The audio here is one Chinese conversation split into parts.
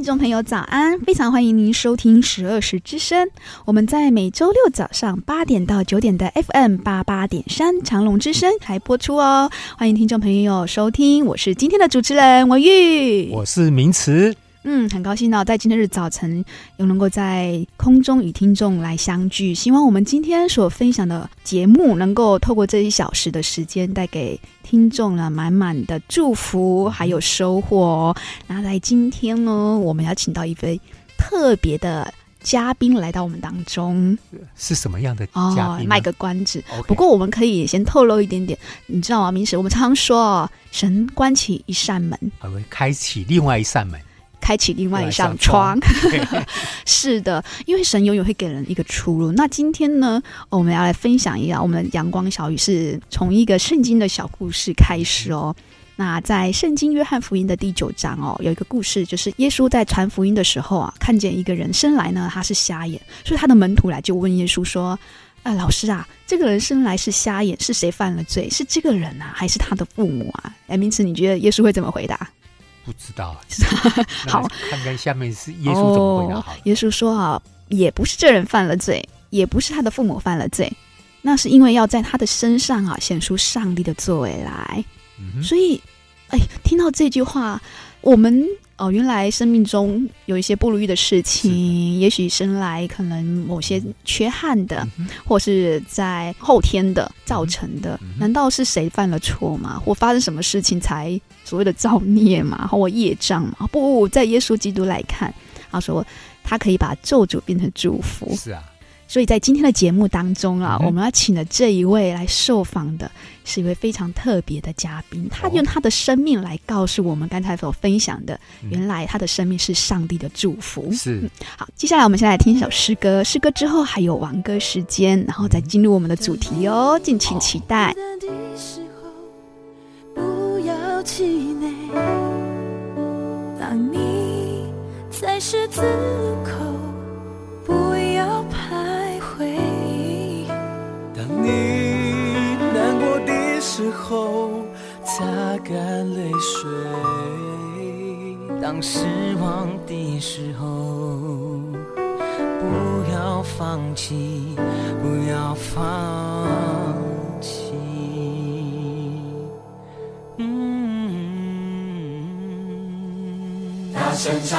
听众朋友，早安！非常欢迎您收听十二时之声。我们在每周六早上八点到九点的 FM 八八点三长隆之声还播出哦。欢迎听众朋友收听，我是今天的主持人文玉，我是名词。嗯，很高兴呢，在今天日早晨又能够在空中与听众来相聚。希望我们今天所分享的节目，能够透过这一小时的时间，带给听众了满满的祝福还有收获。那在今天呢，我们要请到一位特别的嘉宾来到我们当中，是什么样的嘉宾？哦，卖个关子。不过我们可以先透露一点点，你知道吗？明时我们常常说，神关起一扇门，还会开启另外一扇门。开启另外一扇窗，是的，因为神永远会给人一个出路。那今天呢，我们要来分享一下我们的阳光小雨，是从一个圣经的小故事开始哦。那在圣经约翰福音的第九章哦，有一个故事，就是耶稣在传福音的时候啊，看见一个人生来呢，他是瞎眼，所以他的门徒来就问耶稣说：“啊，老师啊，这个人生来是瞎眼，是谁犯了罪？是这个人啊，还是他的父母啊？”哎，明慈，你觉得耶稣会怎么回答？不知道，好，看看下面是耶稣怎么回答。哦，耶稣说啊，也不是这人犯了罪，也不是他的父母犯了罪，那是因为要在他的身上啊显出上帝的作为来。嗯、所以，哎，听到这句话，我们。哦，原来生命中有一些不如意的事情，也许生来可能某些缺憾的，嗯、或是在后天的造成的，嗯、难道是谁犯了错吗？或发生什么事情才所谓的造孽吗？或业障吗？不，在耶稣基督来看，他说他可以把咒诅变成祝福。是啊。所以在今天的节目当中啊，嗯、我们要请的这一位来受访的，是一位非常特别的嘉宾。他用他的生命来告诉我们，刚才所分享的，原来他的生命是上帝的祝福。是、嗯、好，接下来我们先来听一首诗歌，诗歌之后还有王歌时间，然后再进入我们的主题哦，敬请期待。不要气馁，当你在十字路口，不要你难过的时候，擦干泪水；当失望的时候，不要放弃，不要放弃。嗯，大声唱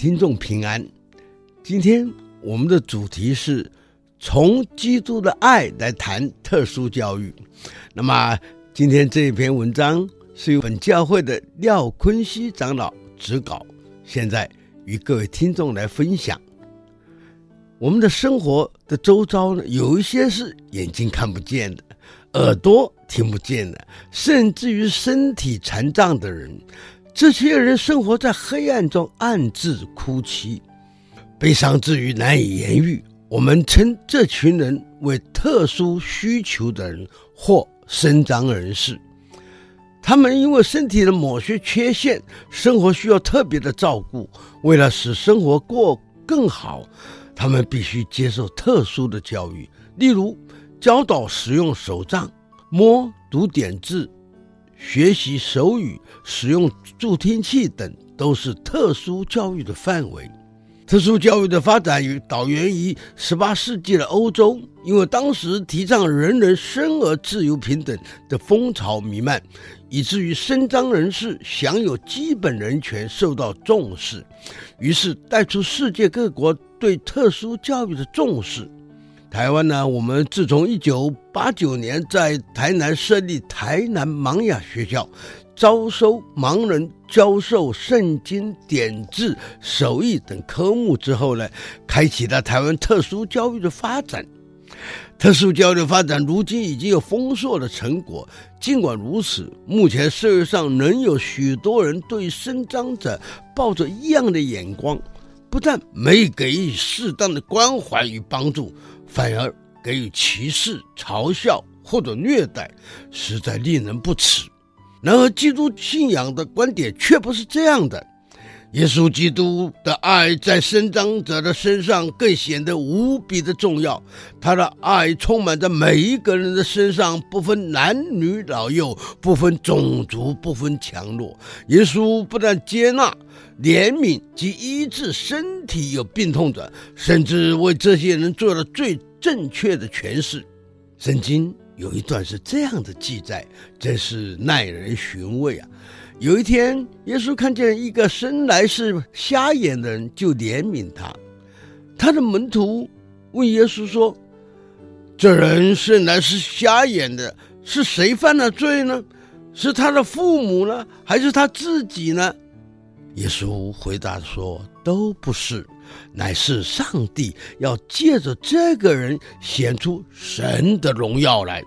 听众平安。今天我们的主题是从基督的爱来谈特殊教育。那么今天这一篇文章是由本教会的廖坤熙长老指稿，现在与各位听众来分享。我们的生活的周遭呢，有一些是眼睛看不见的，耳朵听不见的，甚至于身体残障的人。这些人生活在黑暗中，暗自哭泣，悲伤之余难以言喻。我们称这群人为特殊需求的人或身障人士。他们因为身体的某些缺陷，生活需要特别的照顾。为了使生活过更好，他们必须接受特殊的教育，例如教导使用手杖、摸、读点字。学习手语、使用助听器等都是特殊教育的范围。特殊教育的发展与导源于十八世纪的欧洲，因为当时提倡人人生而自由平等的风潮弥漫，以至于身障人士享有基本人权受到重视，于是带出世界各国对特殊教育的重视。台湾呢，我们自从一九八九年在台南设立台南盲哑学校，招收盲人教授圣经点字、手艺等科目之后呢，开启了台湾特殊教育的发展。特殊教育发展如今已经有丰硕的成果。尽管如此，目前社会上仍有许多人对身障者抱着异样的眼光，不但没给予适当的关怀与帮助。反而给予歧视、嘲笑或者虐待，实在令人不齿。然而，基督信仰的观点却不是这样的。耶稣基督的爱在伸张者的身上更显得无比的重要。他的爱充满在每一个人的身上，不分男女老幼，不分种族，不分强弱。耶稣不但接纳、怜悯及医治身体有病痛者，甚至为这些人做了最正确的诠释。圣经有一段是这样的记载，真是耐人寻味啊！有一天，耶稣看见一个生来是瞎眼的人，就怜悯他。他的门徒问耶稣说：“这人生来是瞎眼的，是谁犯了罪呢？是他的父母呢，还是他自己呢？”耶稣回答说：“都不是，乃是上帝要借着这个人显出神的荣耀来。”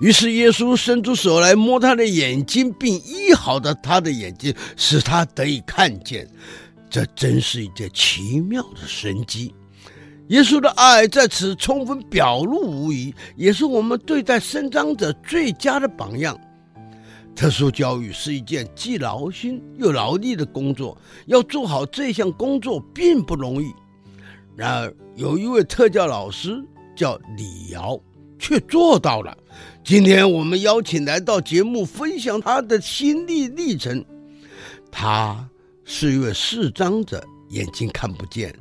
于是耶稣伸出手来摸他的眼睛，并医好了他的眼睛，使他得以看见。这真是一件奇妙的神迹。耶稣的爱在此充分表露无遗，也是我们对待身障者最佳的榜样。特殊教育是一件既劳心又劳力的工作，要做好这项工作并不容易。然而，有一位特教老师叫李瑶，却做到了。今天我们邀请来到节目分享他的心历历程。他是一位视障者，眼睛看不见，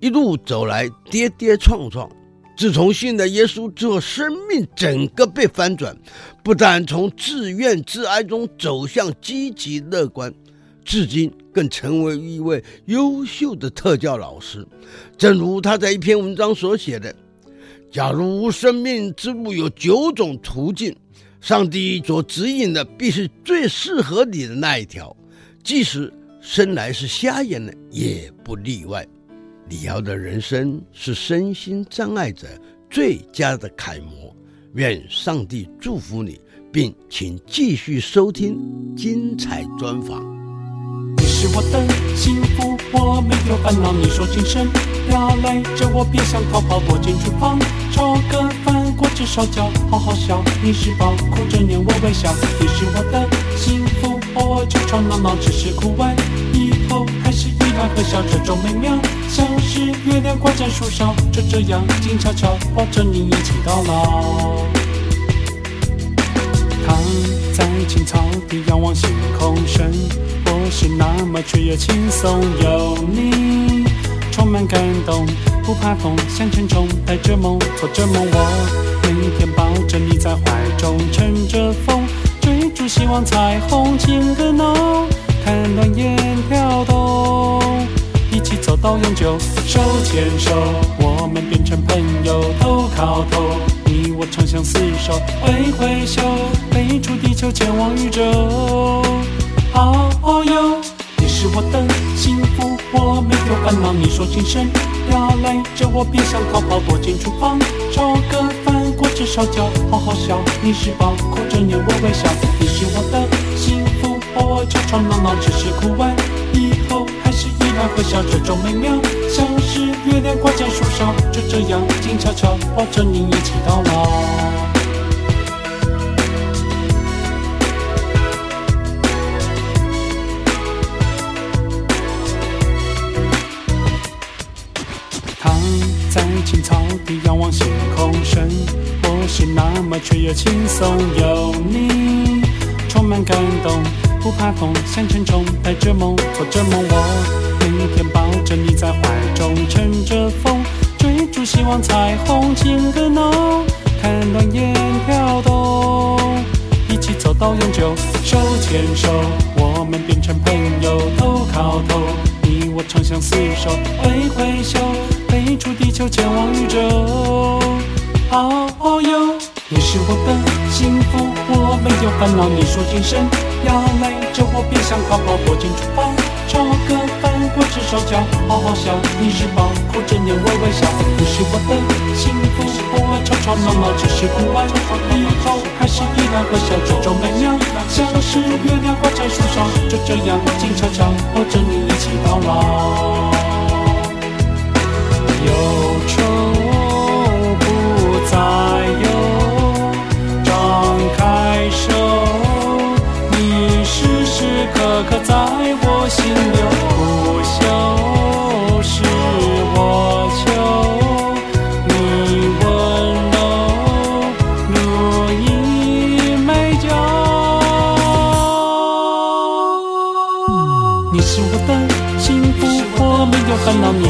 一路走来跌跌撞撞。自从信了耶稣之后，生命整个被翻转，不但从自怨自哀中走向积极乐观，至今更成为一位优秀的特教老师。正如他在一篇文章所写的。假如生命之路有九种途径，上帝所指引的必是最适合你的那一条，即使生来是瞎眼的也不例外。李瑶的人生是身心障碍者最佳的楷模。愿上帝祝福你，并请继续收听精彩专访。你是我的幸福，我没有烦恼。你说精神要累着我，别想逃跑，躲进厨房，炒个饭，果汁烧焦，好好笑。你是宝，哭着念我微笑。你是我的幸福，我就吵闹闹，只是哭完以后还是依然会笑。这种美妙，像是月亮挂在树梢，就这样静悄悄抱着你一起到老。躺在青草地，仰望星空生活。是那么雀跃轻松，有你充满感动，不怕痛，向前冲带着梦，做着梦。我每天抱着你在怀中，乘着风，追逐希望彩虹，情歌浓，看暖眼跳动。到永久。手牵手，我们变成朋友，头靠头，你我长相厮守，挥挥手，飞出地球，前往宇宙。哦哦哟，你是我的幸福，我没有烦恼。你说今生要赖着我，别想逃跑，躲进厨房，炒个饭，果汁烧焦，好好笑。你是宝，哭着念我微笑。你是我的幸福，我吵吵闹闹，只是哭完以后，还是依然会笑，这种美妙，像是月亮挂在树梢，就这样静悄悄抱着你一起到老。躺在青草地仰望星空生活是那么雀跃轻松，有你充满感动，不怕痛，像成虫带着梦做着梦，我天天抱着你在怀中，乘着风追逐希望彩虹，情歌浓，看暖眼跳动，一起走到永久，手牵手，我们变成朋友，头靠头，你我长相厮守，挥挥手。飞出地球，前往宇宙。哦哦哟，你是我的幸福，我没有烦恼。你说今生要赖着我，别想逃跑，躲进厨房，炒个饭，果汁烧焦，好好笑。你是宝，哭着脸微微笑。你是我的幸福，我吵吵闹闹，只是哭完以后，还是依然会笑。这种美妙，像是月亮挂在树上，就这样静悄悄抱着你一起到老。忧愁不再有，张开手，你时时刻刻在我心里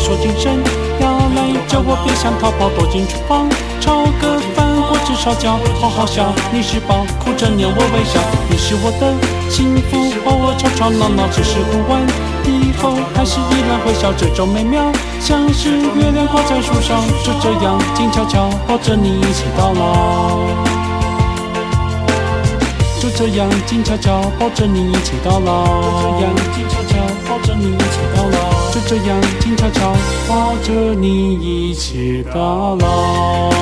说今生要来。叫我别想逃跑，躲进厨房，炒个饭，果汁烧焦，好好笑。你是宝，哭着念我微笑。你是我的幸福，偶尔吵吵闹闹，只是哭完以后，还是依然会笑。这种美妙，像是月亮挂在树上，就这样静悄悄抱着你一起到老。就这样静悄悄抱着你一起到老。就这样静悄悄抱着你一起到老。就这样静悄悄抱着你一起到老。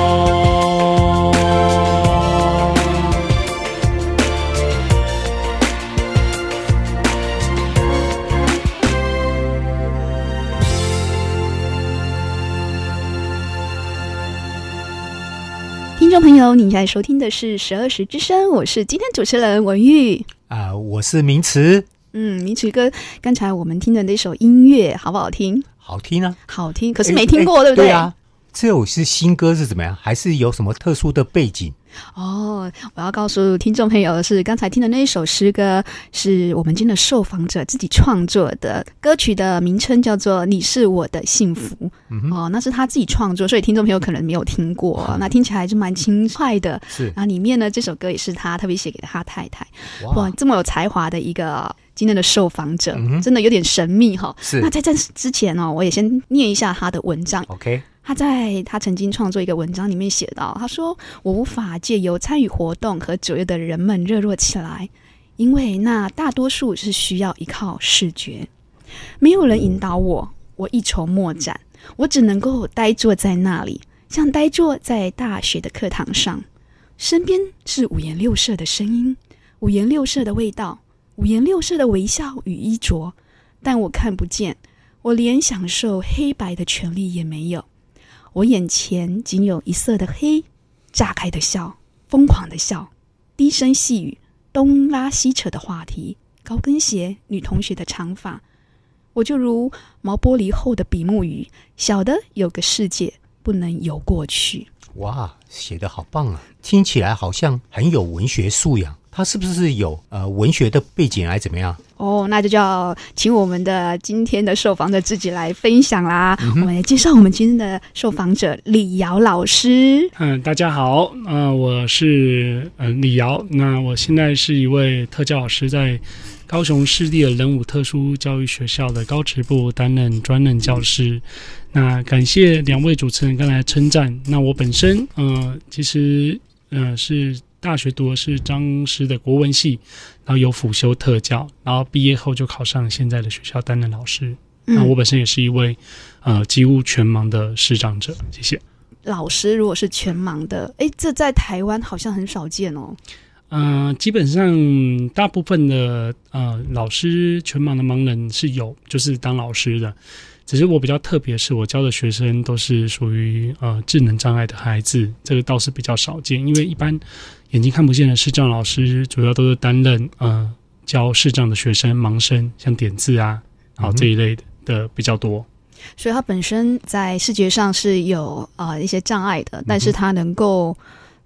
听众朋友，你现在收听的是十二时之声，我是今天主持人文玉啊、呃，我是明慈。嗯，明慈哥，刚才我们听的那首音乐好不好听？好听啊，好听。可是没听过，对不对？对啊，这首是新歌是怎么样？还是有什么特殊的背景？哦，我要告诉听众朋友的是，刚才听的那一首诗歌是我们今天的受访者自己创作的，歌曲的名称叫做《你是我的幸福》。嗯、哦，那是他自己创作，所以听众朋友可能没有听过。嗯、那听起来还是蛮轻快的。是，然后里面呢，这首歌也是他特别写给他太太。哇，哇，这么有才华的一个。今天的受访者、嗯、真的有点神秘哈。是。那在这之前呢、哦，我也先念一下他的文章。OK。他在他曾经创作一个文章里面写到，他说：“我无法借由参与活动和左右的人们热络起来，因为那大多数是需要依靠视觉，没有人引导我，我一筹莫展，我只能够呆坐在那里，像呆坐在大学的课堂上，身边是五颜六色的声音，五颜六色的味道。”五颜六色的微笑与衣着，但我看不见，我连享受黑白的权利也没有。我眼前仅有一色的黑，炸开的笑，疯狂的笑，低声细语，东拉西扯的话题，高跟鞋，女同学的长发。我就如毛玻璃厚的比目鱼，小的有个世界不能游过去。哇，写得好棒啊！听起来好像很有文学素养。他是不是有呃文学的背景，还是怎么样？哦，那就叫请我们的今天的受访者自己来分享啦。嗯、我们来介绍我们今天的受访者李瑶老师。嗯，大家好，呃，我是呃李瑶。那我现在是一位特教老师，在高雄市立的仁武特殊教育学校的高职部担任专任教师。那感谢两位主持人刚才称赞。那我本身，呃，其实，呃，是大学读的是张师的国文系，然后有辅修特教，然后毕业后就考上现在的学校担任老师。那我本身也是一位，呃，几乎全盲的视障者。谢谢。老师如果是全盲的，哎，这在台湾好像很少见哦。嗯、呃，基本上大部分的呃老师全盲的盲人是有，就是当老师的。只是我比较特别，是我教的学生都是属于呃智能障碍的孩子，这个倒是比较少见。因为一般眼睛看不见的视障老师，主要都是担任呃教视障的学生盲生，像点字啊，好这一类的。嗯的比较多，所以他本身在视觉上是有啊、呃、一些障碍的，但是他能够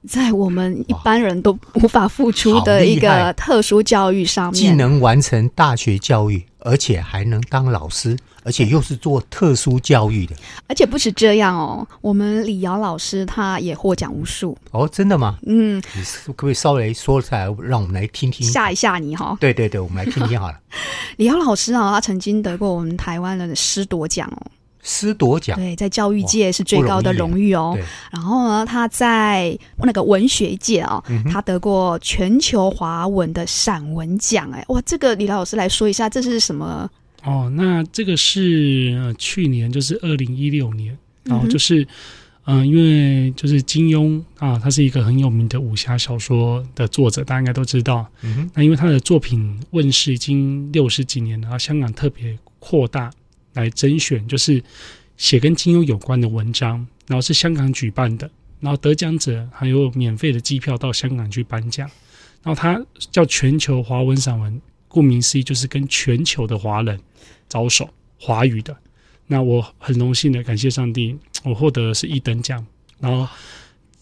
在我们一般人都无法付出的一个特殊教育上面，既能完成大学教育，而且还能当老师。而且又是做特殊教育的，而且不止这样哦。我们李瑶老师他也获奖无数哦，真的吗？嗯，你可不可以稍微说出来，让我们来听听，吓一吓你哈、哦？对对对，我们来听听好了。李瑶老师啊，他曾经得过我们台湾的师铎奖哦，师铎奖对，在教育界是最高的荣誉哦。然后呢，他在那个文学界啊、哦嗯，他得过全球华文的散文奖。哎，哇，这个李瑶老师来说一下，这是什么？哦，那这个是、呃、去年，就是二零一六年，然后就是，嗯、呃，因为就是金庸啊，他是一个很有名的武侠小说的作者，大家应该都知道。嗯哼。那因为他的作品问世已经六十几年了，然后香港特别扩大来甄选，就是写跟金庸有关的文章，然后是香港举办的，然后得奖者还有免费的机票到香港去颁奖，然后他叫全球华文散文。顾名思义，就是跟全球的华人招手，华语的。那我很荣幸的感谢上帝，我获得的是一等奖。然后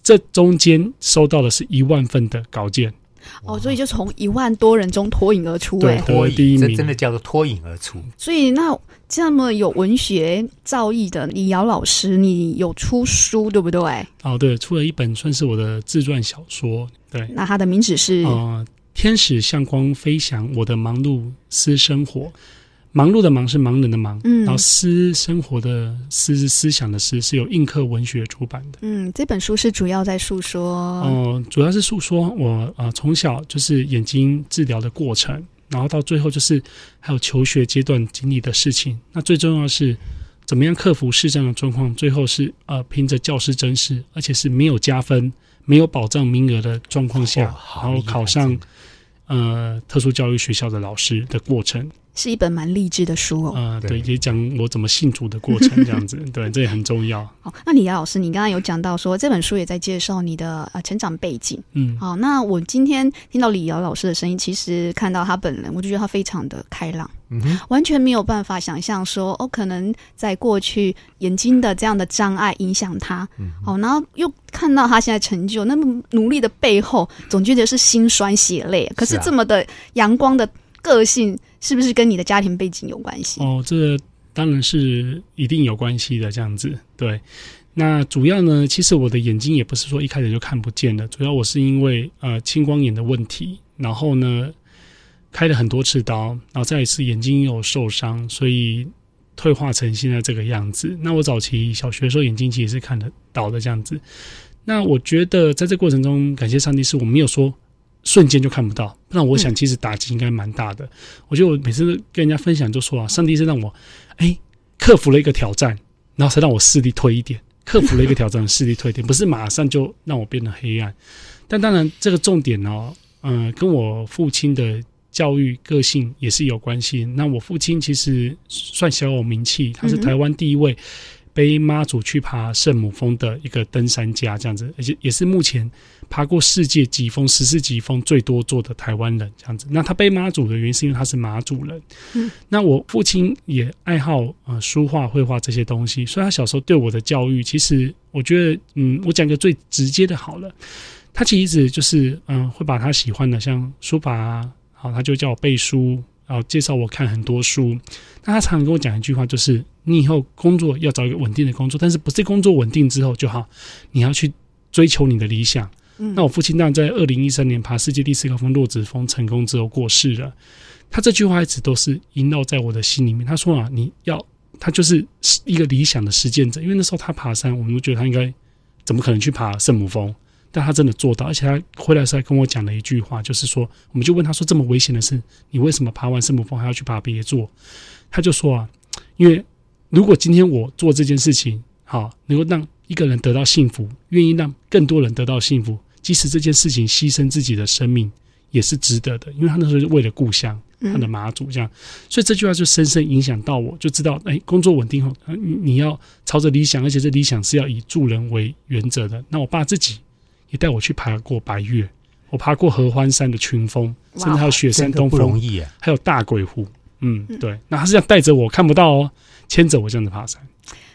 这中间收到的是一万份的稿件。哦，所以就从一万多人中脱颖而出，欸，对，脱第一名，这真的叫做脱颖而出。所以那这么有文学造诣的李瑶老师，你有出书对不对？哦，对，出了一本算是我的自传小说。对，那它的名字是？呃天使向光飞翔，我的忙碌私生活。忙碌的忙是盲人的忙，嗯，然后私生活的私是思想的思，是由映客文学出版的。嗯，这本书是主要在诉说，哦、呃，主要是诉说我呃从小就是眼睛治疗的过程，然后到最后就是还有求学阶段经历的事情。那最重要的是怎么样克服视障的状况，最后是呃凭着教师真试，而且是没有加分、没有保障名额的状况下，然后考上。呃，特殊教育学校的老师的过程是一本蛮励志的书哦。呃，对，也讲我怎么信主的过程，这样子，对，这也很重要。好，那李瑶老师，你刚刚有讲到说这本书也在介绍你的呃成长背景，嗯，好，那我今天听到李瑶老师的声音，其实看到他本人，我就觉得他非常的开朗，嗯哼，完全没有办法想象说哦，可能在过去眼睛的这样的障碍影响他，嗯，好，然后又看到他现在成就那么努力的背后，总觉得是心酸血泪，可是这么的阳光的个性。是不是跟你的家庭背景有关系？哦，这当然是一定有关系的。这样子，对。那主要呢，其实我的眼睛也不是说一开始就看不见的，主要我是因为呃青光眼的问题，然后呢开了很多次刀，然后再一次眼睛又有受伤，所以退化成现在这个样子。那我早期小学的时候眼睛其实是看得到的这样子。那我觉得在这过程中，感谢上帝，是我没有说。瞬间就看不到，那我想其实打击应该蛮大的。嗯。我觉得我每次跟人家分享就说啊，上帝是让我哎克服了一个挑战，然后才让我视力退一点，克服了一个挑战，视力退一点，不是马上就让我变得黑暗。但当然这个重点呢，嗯，跟我父亲的教育个性也是有关系。那我父亲其实算小有名气，他是台湾第一位。背妈祖去爬圣母峰的一个登山家，这样子，而且也是目前爬过世界级峰十四级峰最多座的台湾人，这样子。那他背妈祖的原因是因为他是马祖人。嗯，那我父亲也爱好呃书画、绘画这些东西，所以他小时候对我的教育，其实我觉得，嗯，我讲个最直接的好了，他其实一直就是嗯、呃，会把他喜欢的像书法啊，好，他就叫我背书，然后介绍我看很多书。那他常常跟我讲一句话，就是。你以后工作要找一个稳定的工作，但是不是工作稳定之后就好，你要去追求你的理想。那我父亲当然在二零一三年爬世界第四高峰洛子峰成功之后过世了。他这句话一直都是萦绕在我的心里面。他说啊，你要他就是一个理想的实践者，因为那时候他爬山，我们都觉得他应该怎么可能去爬圣母峰？但他真的做到，而且他回来的时候还跟我讲了一句话，就是说，我们就问他说，这么危险的事，你为什么爬完圣母峰还要去爬别座？他就说啊，因为如果今天我做这件事情，好能够让一个人得到幸福，愿意让更多人得到幸福，即使这件事情牺牲自己的生命。也是值得的，因为他那时候是为了故乡，他的妈祖这样，所以这句话就深深影响到我，就知道，哎，工作稳定后，你你要朝着理想，而且这理想是要以助人为原则的。那我爸自己也带我去爬过白岳，我爬过合欢山的群峰，甚至还有雪山东峰，不容易啊，还有大鬼湖，嗯，对，那他是这样带着我，看不到哦，牵着我这样子爬山。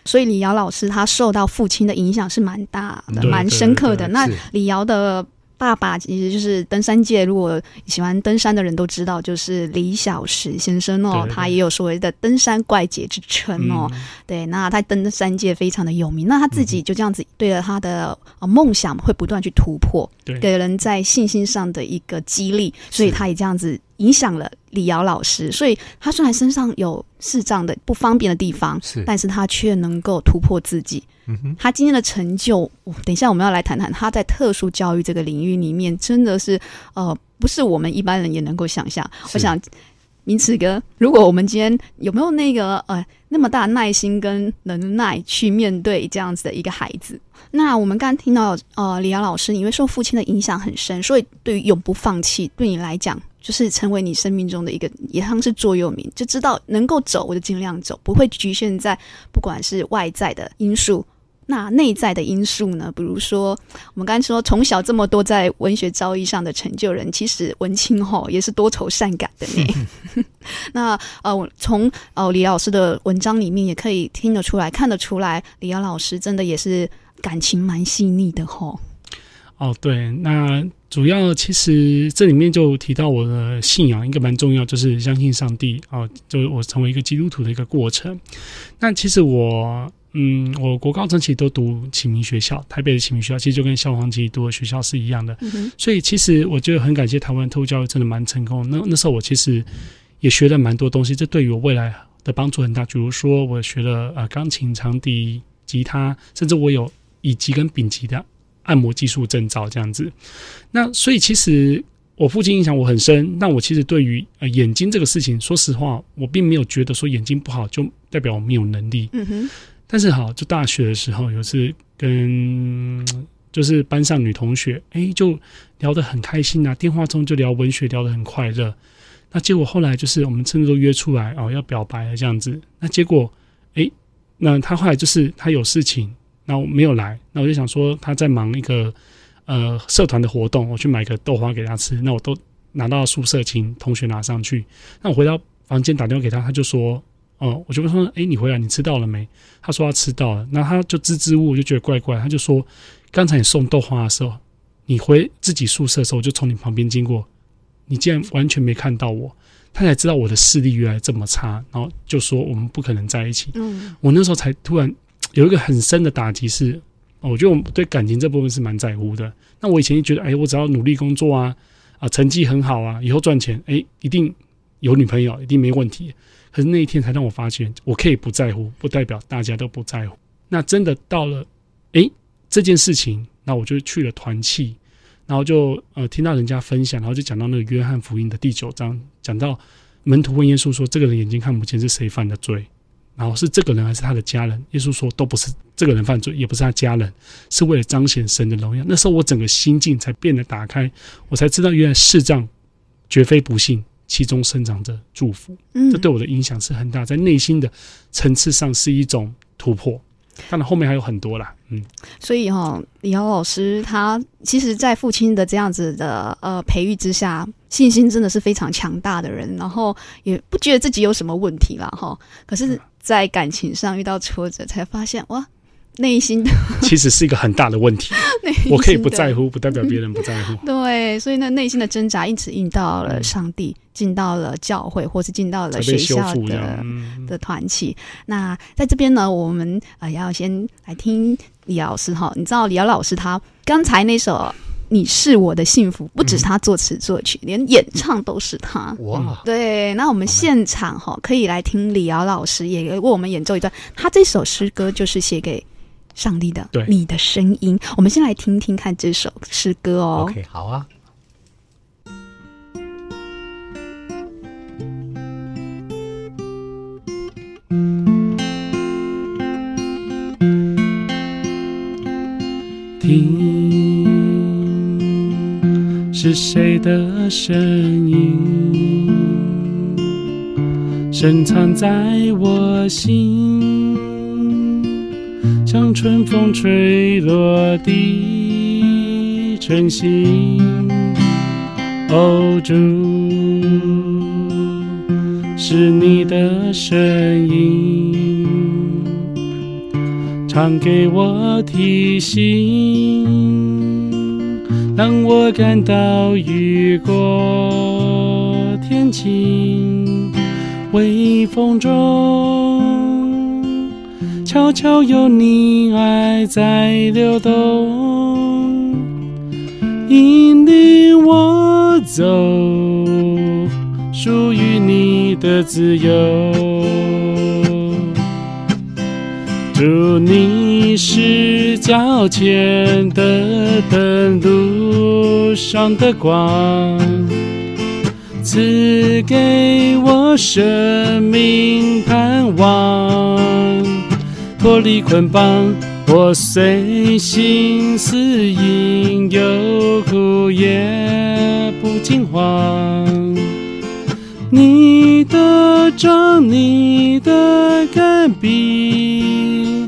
所以李瑶老师他受到父亲的影响是蛮大的，蛮深刻的。那李瑶的。爸爸其实就是登山界，如果喜欢登山的人都知道，就是李小石先生哦，他也有所谓的登山怪杰之称哦。嗯、对，那他登山界非常的有名，那他自己就这样子对着他的梦想会不断去突破，对，给人在信心上的一个激励，所以他也这样子。影响了李瑶老师，所以他虽然身上有视障的不方便的地方，是，但是他却能够突破自己。嗯哼，他今天的成就，等一下我们要来谈谈他在特殊教育这个领域里面，真的是呃，不是我们一般人也能够想象。我想。明慈哥，如果我们今天有没有那个呃那么大耐心跟能耐去面对这样子的一个孩子？那我们刚刚听到呃李瑶老师，因为受父亲的影响很深，所以对于永不放弃，对你来讲就是成为你生命中的一个也像是座右铭，就知道能够走我就尽量走，不会局限在不管是外在的因素。那内在的因素呢？比如说，我们刚才说从小这么多在文学造诣上的成就人，其实文青吼也是多愁善感的呢。那呃，从呃李老师的文章里面也可以听得出来、看得出来，李瑶老师真的也是感情蛮细腻的吼。哦，对，那主要其实这里面就提到我的信仰一个蛮重要，就是相信上帝哦，就是我成为一个基督徒的一个过程。那其实我。嗯，我国高中其实都读启明学校，台北的启明学校其实就跟萧煌奇读的学校是一样的，嗯、所以其实我觉得很感谢台湾特务教育真的蛮成功。那那时候我其实也学了蛮多东西，这对于我未来的帮助很大。比如说我学了呃钢琴、长笛、吉他，甚至我有乙级跟丙级的按摩技术证照这样子。那所以其实我父亲影响我很深。那我其实对于呃眼睛这个事情，说实话，我并没有觉得说眼睛不好就代表我没有能力。嗯哼。但是好，就大学的时候，有次跟就是班上女同学，哎，就聊得很开心啊，电话中就聊文学，聊得很快乐。那结果后来就是我们甚至都约出来哦，要表白了这样子。那结果，哎，那他后来就是他有事情，那我没有来。那我就想说他在忙一个呃社团的活动，我去买个豆花给他吃。那我都拿到宿舍，请同学拿上去。那我回到房间打电话给他，他就说。哦，我就问说，哎、欸，你回来，你吃到了没？他说他吃到了，那他就支支吾吾，就觉得怪怪。他就说，刚才你送豆花的时候，你回自己宿舍的时候，我就从你旁边经过，你竟然完全没看到我。他才知道我的视力原来这么差，然后就说我们不可能在一起。嗯，我那时候才突然有一个很深的打击是，我觉得我对感情这部分是蛮在乎的。那我以前就觉得，哎、欸，我只要努力工作啊，啊，成绩很好啊，以后赚钱，哎、欸，一定有女朋友，一定没问题。可是那一天才让我发现，我可以不在乎，不代表大家都不在乎。那真的到了，诶，这件事情，那我就去了团契，然后就呃听到人家分享，然后就讲到那个约翰福音的第九章，讲到门徒问耶稣说：“这个人眼睛看不见是谁犯的罪？然后是这个人还是他的家人？”耶稣说：“都不是这个人犯罪，也不是他家人，是为了彰显神的荣耀。”那时候我整个心境才变得打开，我才知道原来视障绝非不幸。其中生长着祝福，这对我的影响是很大，在内心的层次上是一种突破。当然后面还有很多啦，嗯。所以哈、哦，李瑶老师他其实，在父亲的这样子的呃培育之下，信心真的是非常强大的人，然后也不觉得自己有什么问题啦。哈。可是，在感情上遇到挫折，才发现哇。内心的 其实是一个很大的问题，我可以不在乎，不代表别人不在乎。对，所以呢内心的挣扎，因此引到了上帝，进到了教会，或是进到了学校的的团体。那在这边呢，我们呃要先来听李瑶老师哈。你知道李瑶老师他刚才那首你是我的幸福，不只是他作词作曲，嗯、连演唱都是他。哇、嗯！对，那我们现场哈可以来听李瑶老师也为我们演奏一段，他这首诗歌就是写给上帝的。对，你的声音，我们先来听听看这首诗歌哦。OK，好啊。听，是谁的声音？深藏在我心，像春风吹落的晨星。哦，主，是你的声音。常给我提醒，让我感到雨过天晴。微风中，悄悄有你爱在流动，引领我走属于你的自由。祝你是脚前的灯，路上的光，赐给我生命盼望。脱离捆绑，我随心似影，有苦也不惊慌。你的杖，你的竿臂。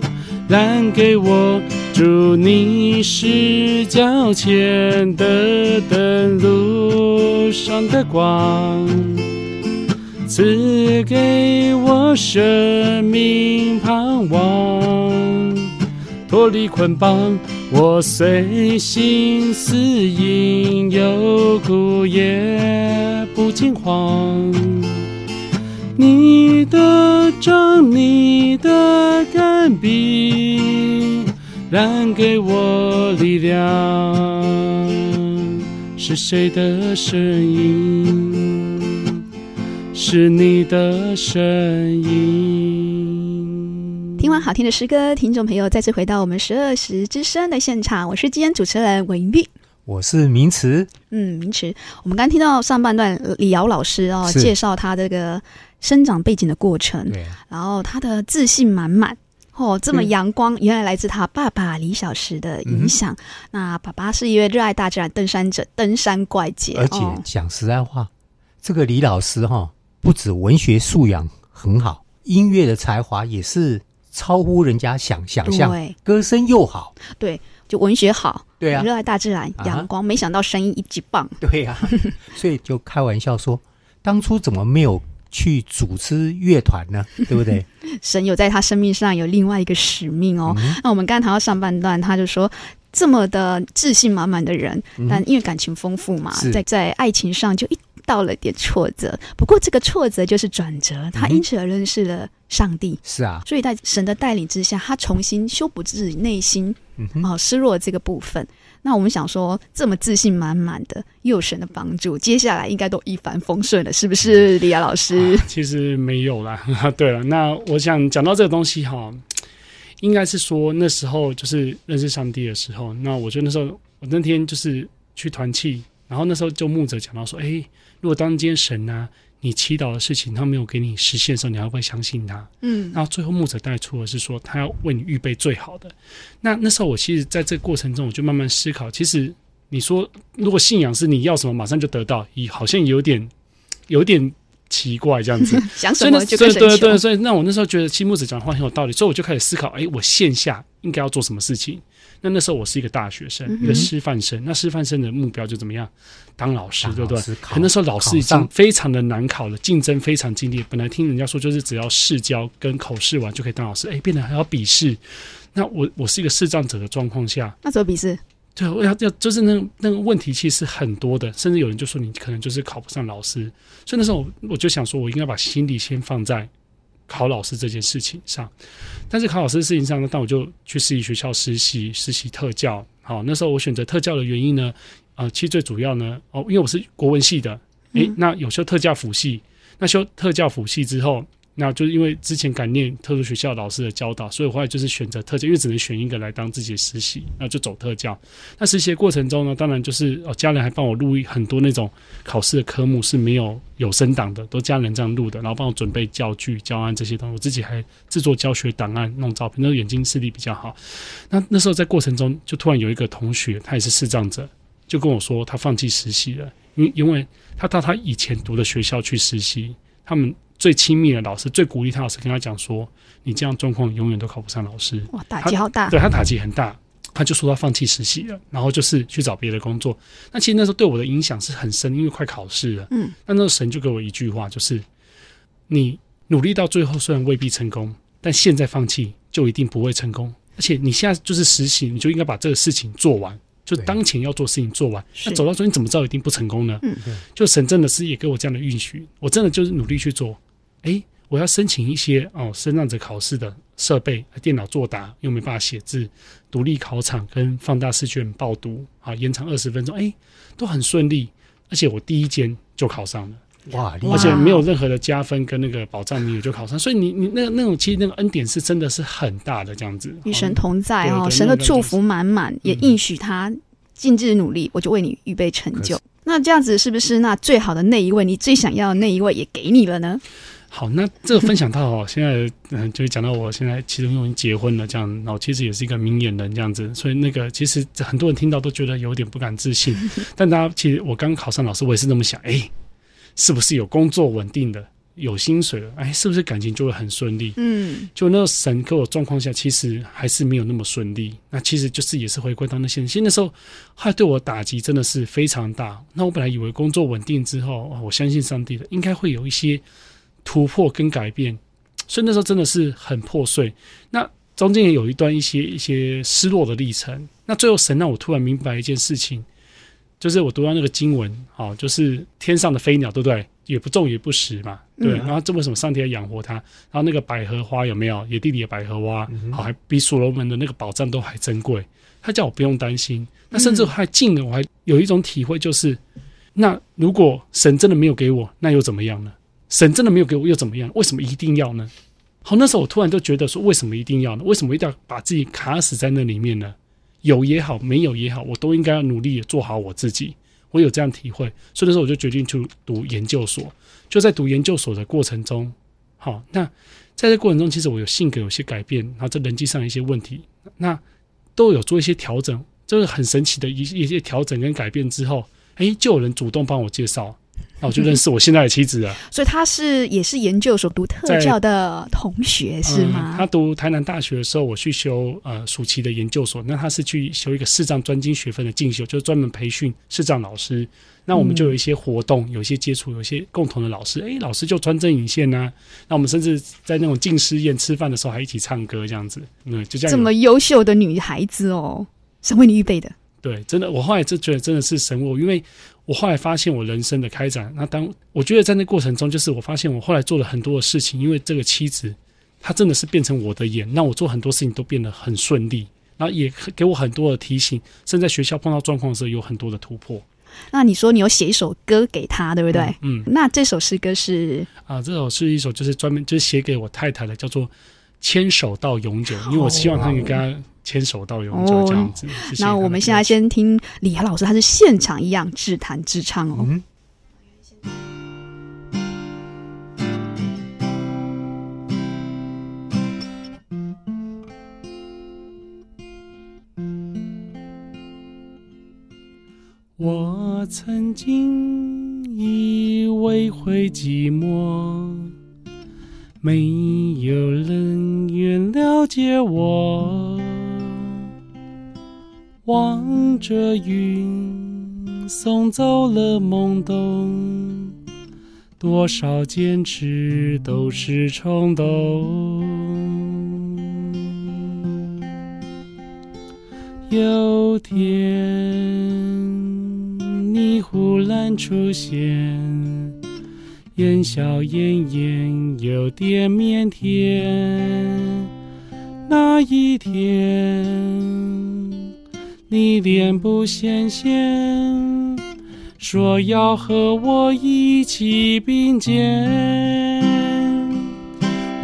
燃给我，祝你是脚前的灯，路上的光，赐给我生命盼望。脱离捆绑，我随心似影，有苦也不惊慌。你的杖，你的竿臂，燃给我力量。是谁的声音？是你的声音。听完好听的诗歌，听众朋友再次回到我们十二时之声的现场，我是今天主持人文玉。我是名词，嗯，名词，我们刚听到上半段李瑶老师哦介绍他这个生长背景的过程，对，然后他的自信满满哦，这么阳光，原来来自他爸爸李小时的影响。嗯、那爸爸是一位热爱大自然登山者，登山怪杰。而且讲实在话，哦、这个李老师哈、哦，不止文学素养很好，音乐的才华也是超乎人家想想象，对歌声又好，对。就文学好，对啊，热爱大自然，阳光，啊、没想到声音一级棒，对呀、啊，所以就开玩笑说，当初怎么没有去组织乐团呢？对不对？神有在他生命上有另外一个使命哦。嗯、那我们刚才谈到上半段，他就说这么的自信满满的人，嗯、但因为感情丰富嘛，在在爱情上就一。到了点挫折，不过这个挫折就是转折，他因此而认识了上帝。是啊，所以在神的带领之下，他重新修补自己内心哦失落这个部分。那我们想说，这么自信满满的，又有神的帮助，接下来应该都一帆风顺了，是不是，李亚老师？啊，其实没有啦。对了，那我想讲到这个东西哈，应该是说那时候就是认识上帝的时候。那我觉得那时候我那天就是去团契，然后那时候就牧者讲到说，哎。如果当今天神呢、啊，你祈祷的事情他没有给你实现的时候，你还会相信他？嗯，然后最后牧者带出的是说，他要为你预备最好的。那那时候我其实在这个过程中，我就慢慢思考，其实你说如果信仰是你要什么马上就得到，也好像有点有点奇怪这样子。想什么就对对对，所以那我那时候觉得，其实牧者讲的话很有道理，所以我就开始思考，哎，我线下应该要做什么事情？那那时候我是一个大学生，嗯、一个师范生。那师范生的目标就怎么样？当老师，对不对？可那时候老师已经非常的难考了，竞争非常激烈。本来听人家说，就是只要试教跟口试完就可以当老师，哎，变得还要笔试。那我我是一个视障者的状况下，那怎么笔试？对，我要要就是那那个问题其实很多的，甚至有人就说你可能就是考不上老师。所以那时候我我就想说，我应该把心力先放在。考老师这件事情上，但是考老师的事情上呢，但我就去私立学校实习，实习特教，好，那时候我选择特教的原因呢，呃，其实最主要呢，哦，因为我是国文系的，诶，嗯、那有修特教辅系，那修特教辅系之后。那就是因为之前感念特殊学校老师的教导，所以后来就是选择特教，因为只能选一个来当自己的实习，那就走特教。那实习的过程中呢，当然就是哦，家人还帮我录很多那种考试的科目是没有有声档的，都家人这样录的，然后帮我准备教具、教案这些东西。我自己还制作教学档案、弄照片。那个眼睛视力比较好。那那时候在过程中，就突然有一个同学，他也是视障者，就跟我说他放弃实习了，因因为他到他以前读的学校去实习，他们。最亲密的老师，最鼓励他老师跟他讲说：“你这样状况永远都考不上老师。”哇，打击好大！对他打击很大，他就说他放弃实习了，然后就是去找别的工作。那其实那时候对我的影响是很深，因为快考试了。嗯，那那时候神就给我一句话，就是你努力到最后虽然未必成功，但现在放弃就一定不会成功。而且你现在就是实习，你就应该把这个事情做完。就当前要做事情做完，那走到说你怎么知道一定不成功呢？嗯，就神真的是也给我这样的允许，我真的就是努力去做。哎，我要申请一些哦，视障者考试的设备，电脑作答又没办法写字，独立考场跟放大试卷报读，啊，延长二十分钟，哎，都很顺利，而且我第一间就考上了，哇，而且没有任何的加分跟那个保障你也就考上，所以你你那个那种其实那个恩典是真的是很大的这样子，与神同在哦，神的祝福满满，也应许他尽致努力，我就为你预备成就。那这样子是不是那最好的那一位，你最想要的那一位也给你了呢？好，那这个分享到哦，现在嗯，就讲到我现在其中已经结婚了，这样，然后其实也是一个明眼人这样子，所以那个其实很多人听到都觉得有点不敢置信。但大家其实我刚考上老师，我也是这么想，哎，是不是有工作稳定的，有薪水了，哎，是不是感情就会很顺利？嗯，就那个神给我状况下，其实还是没有那么顺利。那其实就是也是回归到那些，其实那时候他对我打击真的是非常大。那我本来以为工作稳定之后，我相信上帝的应该会有一些。突破跟改变，所以那时候真的是很破碎。那中间也有一段一些一些失落的历程。那最后神让我突然明白一件事情，就是我读到那个经文，哦，就是天上的飞鸟，对不对？也不种也不食嘛，对。然后这为什么上帝要养活它？然后那个百合花有没有？野地里的百合花，好，还比所罗门的那个宝藏都还珍贵。他叫我不用担心。那甚至还近了，我还有一种体会，就是那如果神真的没有给我，那又怎么样呢？神真的没有给我又怎么样？为什么一定要呢？好，那时候我突然就觉得说，为什么一定要呢？为什么一定要把自己卡死在那里面呢？有也好，没有也好，我都应该要努力做好我自己。我有这样体会，所以那时候我就决定去读研究所。就在读研究所的过程中，好，那在这过程中，其实我有性格有些改变，然后在人际上一些问题，那都有做一些调整，就是很神奇的一一些调整跟改变之后，诶，就有人主动帮我介绍。那我就认识我现在的妻子了。所以他是也是研究所读特教的同学是吗？嗯，他读台南大学的时候，我去修呃暑期的研究所。那他是去修一个视障专精学分的进修，就是专门培训视障老师。那我们就有一些活动，有一些接触，有一些共同的老师。哎，老师就穿针引线呐。那我们甚至在那种进师宴吃饭的时候，还一起唱歌这样子。嗯，就这样。这么优秀的女孩子哦，是为你预备的。对，真的，我后来就觉得真的是神我，因为我后来发现我人生的开展。那当我觉得在那过程中，就是我发现我后来做了很多的事情，因为这个妻子，她真的是变成我的眼，让我做很多事情都变得很顺利，然后也给我很多的提醒，甚至在学校碰到状况的时候有很多的突破。那你说你有写一首歌给他，对不对？嗯，嗯，那这首诗歌是啊，这首是一首就是专门就是写给我太太的，叫做《牵手到永久》，因为我希望他可以跟他。牵手到永久这样子。那我们现在先听李涯老师，他是现场一样自弹自唱哦。嗯、我曾经以为会寂寞。没有人愿了解我，望着云送走了懵懂，多少坚持都是冲动。有天你忽然出现。言笑晏晏，有点腼腆。那一天，你脸不显现，说要和我一起并肩。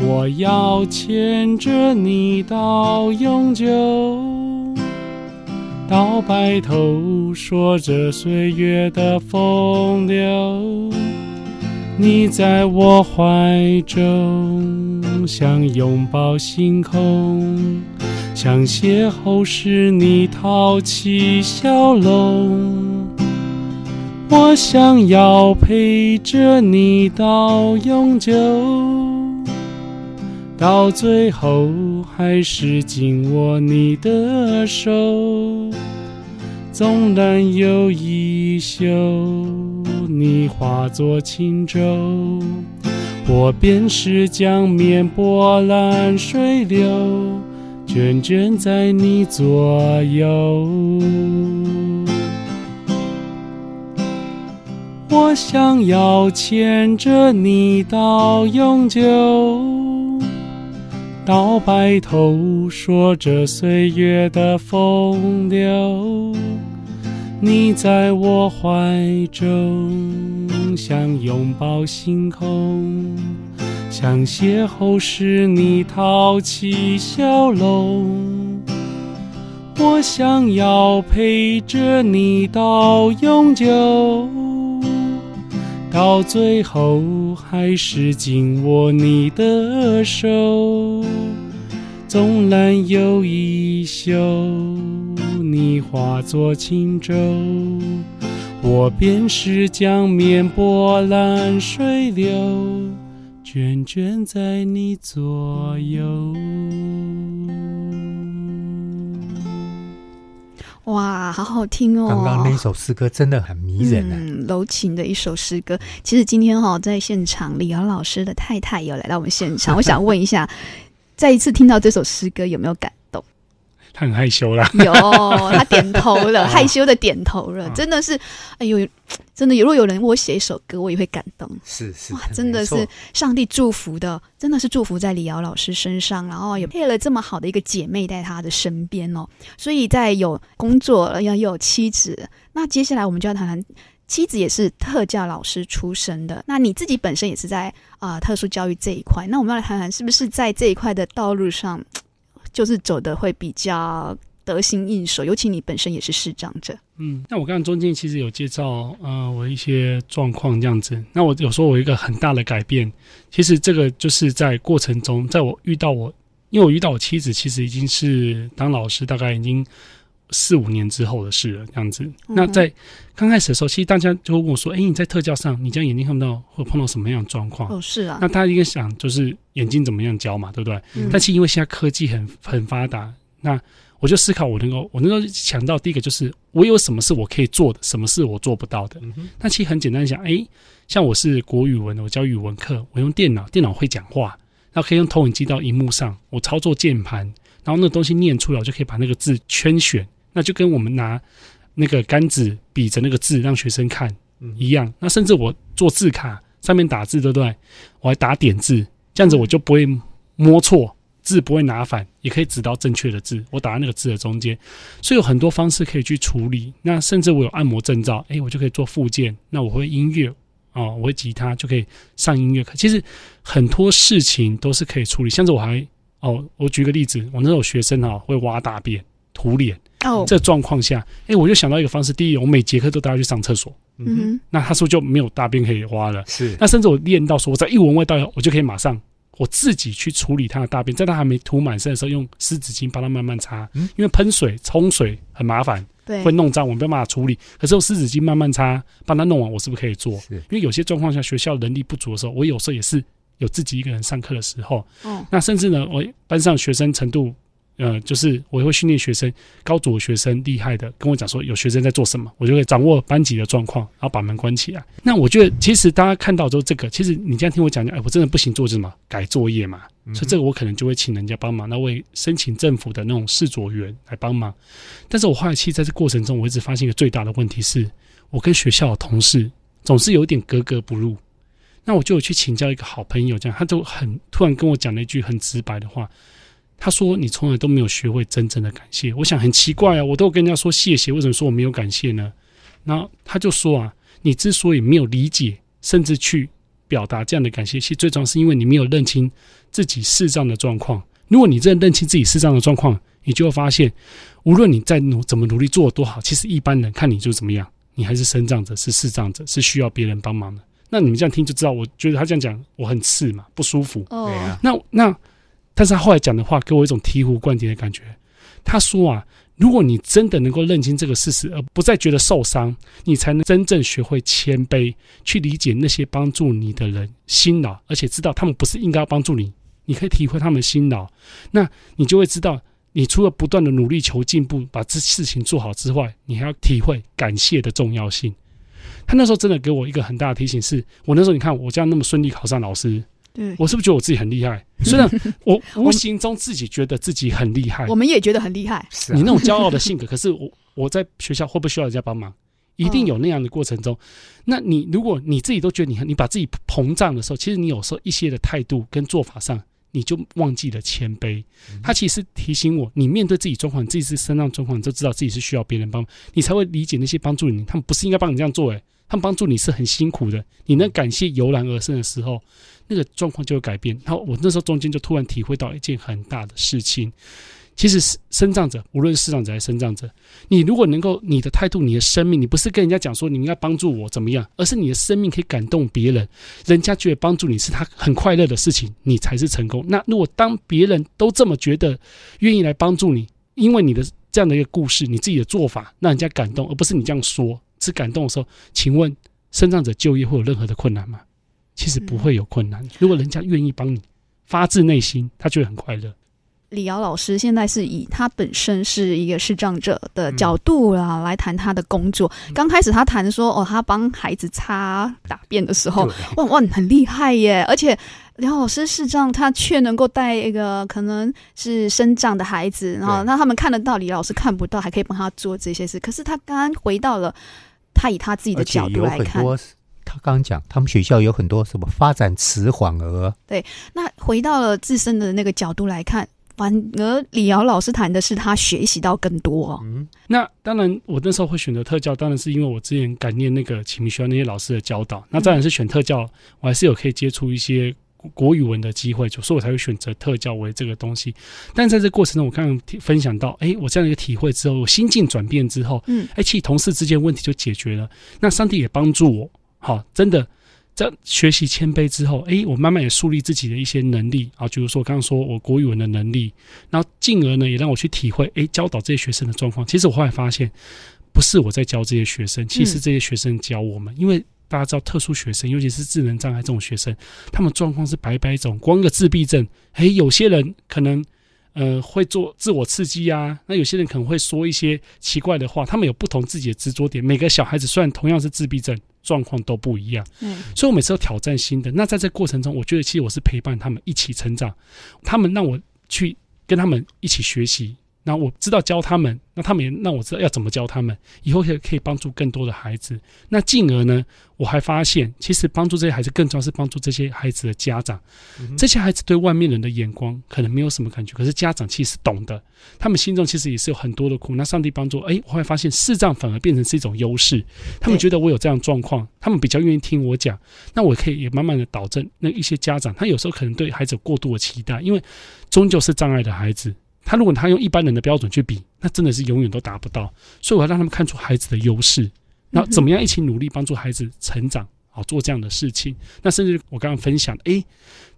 我要牵着你到永久，到白头，说着岁月的风流。你在我怀中，像拥抱星空，想邂逅时你淘气笑容。我想要陪着你到永久。到最后还是紧握你的手，纵然有一宿你化作轻舟，我便是江面波澜水流，卷卷在你左右。我想要牵着你到永久。到白头，说着岁月的风流，你在我怀中，像拥抱星空，想邂逅时你淘气笑容。我想要陪着你到永久。到最后还是紧握你的手，纵然有一宿你化作轻舟，我便是江面波澜水流，卷卷在你左右。哇，好好听哦！刚刚那首诗歌真的很迷人，嗯，柔情的一首诗歌。其实今天哈、哦，在现场，李瑶老师的太太有来到我们现场，我想问一下，再一次听到这首诗歌有没有感动？他很害羞啦，有，他点头了，害羞的点头了，真的是，哎呦。真的，如果有人为我写一首歌，我也会感动。是是，哇，真的是上帝祝福的，真的是祝福在李瑶老师身上，然后也配了这么好的一个姐妹在她的身边哦。所以在有工作了，要又有妻子，那接下来我们就要谈谈，妻子也是特教老师出身的，那你自己本身也是在啊、呃、特殊教育这一块，那我们要来谈谈，是不是在这一块的道路上，就是走的会比较。得心应手，尤其你本身也是市长者。嗯，那我刚刚中间其实有介绍呃我一些状况这样子。那我有说我一个很大的改变，其实这个就是在过程中，在我遇到我，因为我遇到我妻子，其实已经是当老师大概已经四五年之后的事了这样子。嗯、那在刚开始的时候，其实大家就会问我说：“哎、欸，你在特教上，你这样眼睛看不到，会碰到什么样的状况？”哦，是啊。那大家应该想就是眼睛怎么样教嘛，对不对？嗯、但是因为现在科技很很发达，那我就思考，我能够，我能够想到第一个就是，我有什么是我可以做的，什么是我做不到的。那其实很简单想，哎，像我是国语文的，我教语文课，我用电脑，电脑会讲话，然后可以用投影机到荧幕上，我操作键盘，然后那个东西念出来，我就可以把那个字圈选，那就跟我们拿那个杆子比着那个字让学生看一样。那甚至我做字卡，上面打字，对不对？我还打点字，这样子我就不会摸错。字不会拿反，也可以指到正确的字。我打在那个字的中间，所以有很多方式可以去处理。那甚至我有按摩证照，诶，我就可以做附件。那我会音乐哦，我会吉他就可以上音乐课。其实很多事情都是可以处理。像是我还哦，我举个例子，我那时候学生哈、哦、会挖大便、涂脸哦，这状况下，诶，我就想到一个方式。第一，我每节课都带他去上厕所，嗯哼，那他是不是就没有大便可以挖了？是。那甚至我练到说，我在一闻味道，我就可以马上。我自己去处理他的大便，在他还没涂满身的时候，用湿纸巾帮他慢慢擦。嗯，因为喷水冲水很麻烦，对，会弄脏，我没办法处理。可是用湿纸巾慢慢擦，帮他弄完，我是不是可以做？是。因为有些状况下学校人力不足的时候，我有时候也是有自己一个人上课的时候。哦。那甚至呢，我班上学生程度。呃，就是我会训练学生，高组的学生厉害的，跟我讲说有学生在做什么，我就会掌握班级的状况，然后把门关起来。那我觉得，其实大家看到之后，这个其实你这样听我讲讲，哎，我真的不行做什么改作业嘛，所以这个我可能就会请人家帮忙，那我会申请政府的那种视作员来帮忙。但是我后来其实在这过程中，我一直发现一个最大的问题是，我跟学校的同事总是有点格格不入。那我就有去请教一个好朋友，这样他就很突然跟我讲了一句很直白的话。他说你从来都没有学会真正的感谢。我想很奇怪啊，我都跟人家说谢谢，为什么说我没有感谢呢？然后他就说啊，你之所以没有理解，甚至去表达这样的感谢，其实最重要是因为你没有认清自己视障的状况。如果你真的认清自己视障的状况，你就会发现，无论你再努怎么努力做多好，其实一般人看你就怎么样，你还是生障者，是视障者，是需要别人帮忙的。那你们这样听就知道，我觉得他这样讲我很刺嘛，不舒服。哦，那那，但是他后来讲的话给我一种醍醐灌顶的感觉。他说啊，如果你真的能够认清这个事实，而不再觉得受伤，你才能真正学会谦卑，去理解那些帮助你的人辛劳，而且知道他们不是应该要帮助你，你可以体会他们辛劳，那你就会知道，你除了不断的努力求进步，把这事情做好之外，你还要体会感谢的重要性。他那时候真的给我一个很大的提醒是，是我那时候你看我这样那么顺利考上老师，对我是不是觉得我自己很厉害？虽然我 无形中自己觉得自己很厉害，我们也觉得很厉害。是你那种骄傲的性格，可是我我在学校会不会需要人家帮忙？一定有那样的过程中，那你如果你自己都觉得你你把自己膨胀的时候，其实你有时候一些的态度跟做法上。你就忘记了谦卑，他其实提醒我，你面对自己状况，你自己是身上状况，你就知道自己是需要别人帮，你才会理解那些帮助你，他们不是应该帮你这样做，诶，他们帮助你是很辛苦的，你能感谢油然而生的时候，那个状况就会改变。然后我那时候中间就突然体会到一件很大的事情。其实是身障者，无论是生长者还是生长者，你如果能够你的态度、你的生命，你不是跟人家讲说你应该帮助我怎么样，而是你的生命可以感动别人，人家觉得帮助你是他很快乐的事情，你才是成功。那如果当别人都这么觉得，愿意来帮助你，因为你的这样的一个故事，你自己的做法让人家感动，而不是你这样说，只感动的时候，请问身障者就业会有任何的困难吗？其实不会有困难。如果人家愿意帮你，发自内心，他就会很快乐。李瑶老师现在是以他本身是一个视障者的角度啊，来谈他的工作。刚开始他谈说，哦，他帮孩子擦大便的时候，哇哇，很厉害耶！而且李瑶老师视障，他却能够带一个可能是生障的孩子，然后让他们看得到，李老师看不到，还可以帮他做这些事。可是他刚刚回到了他以他自己的角度来看，他刚刚讲他们学校有很多什么发展迟缓儿，对，那回到了自身的那个角度来看。反而李瑶老师谈的是他学习到更多哦。嗯，那当然，我那时候会选择特教，当然是因为我之前感念那个启明学校那些老师的教导。那当然是选特教，我还是有可以接触一些国语文的机会，所以我才会选择特教为这个东西。但在这过程中，我刚刚分享到，哎，我这样一个体会之后，我心境转变之后，嗯，哎，其实同事之间问题就解决了。那上帝也帮助我，好，真的。在学习谦卑之后，诶，我慢慢也树立自己的一些能力啊，比如说我刚刚说我国语文的能力，然后进而呢也让我去体会，诶，教导这些学生的状况。其实我后来发现，不是我在教这些学生，其实这些学生教我们。嗯、因为大家知道，特殊学生，尤其是智能障碍这种学生，他们状况是百百种，光个自闭症，诶，有些人可能呃会做自我刺激啊，那有些人可能会说一些奇怪的话，他们有不同自己的执着点。每个小孩子虽然同样是自闭症。状况都不一样，嗯，所以我每次都挑战新的。那在这过程中，我觉得其实我是陪伴他们一起成长，他们让我去跟他们一起学习。那我知道教他们，那他们也让我知道要怎么教他们，以后可以可以帮助更多的孩子。那进而呢，我还发现，其实帮助这些孩子更重要是帮助这些孩子的家长。嗯、这些孩子对外面人的眼光可能没有什么感觉，可是家长其实懂的，他们心中其实也是有很多的苦。那上帝帮助，哎，我会发现视障反而变成是一种优势。他们觉得我有这样状况，他们比较愿意听我讲。那我可以也慢慢的导正那一些家长，他有时候可能对孩子有过度的期待，因为终究是障碍的孩子。他如果他用一般人的标准去比，那真的是永远都达不到。所以我要让他们看出孩子的优势，那怎么样一起努力帮助孩子成长，好做这样的事情。那甚至我刚刚分享，诶，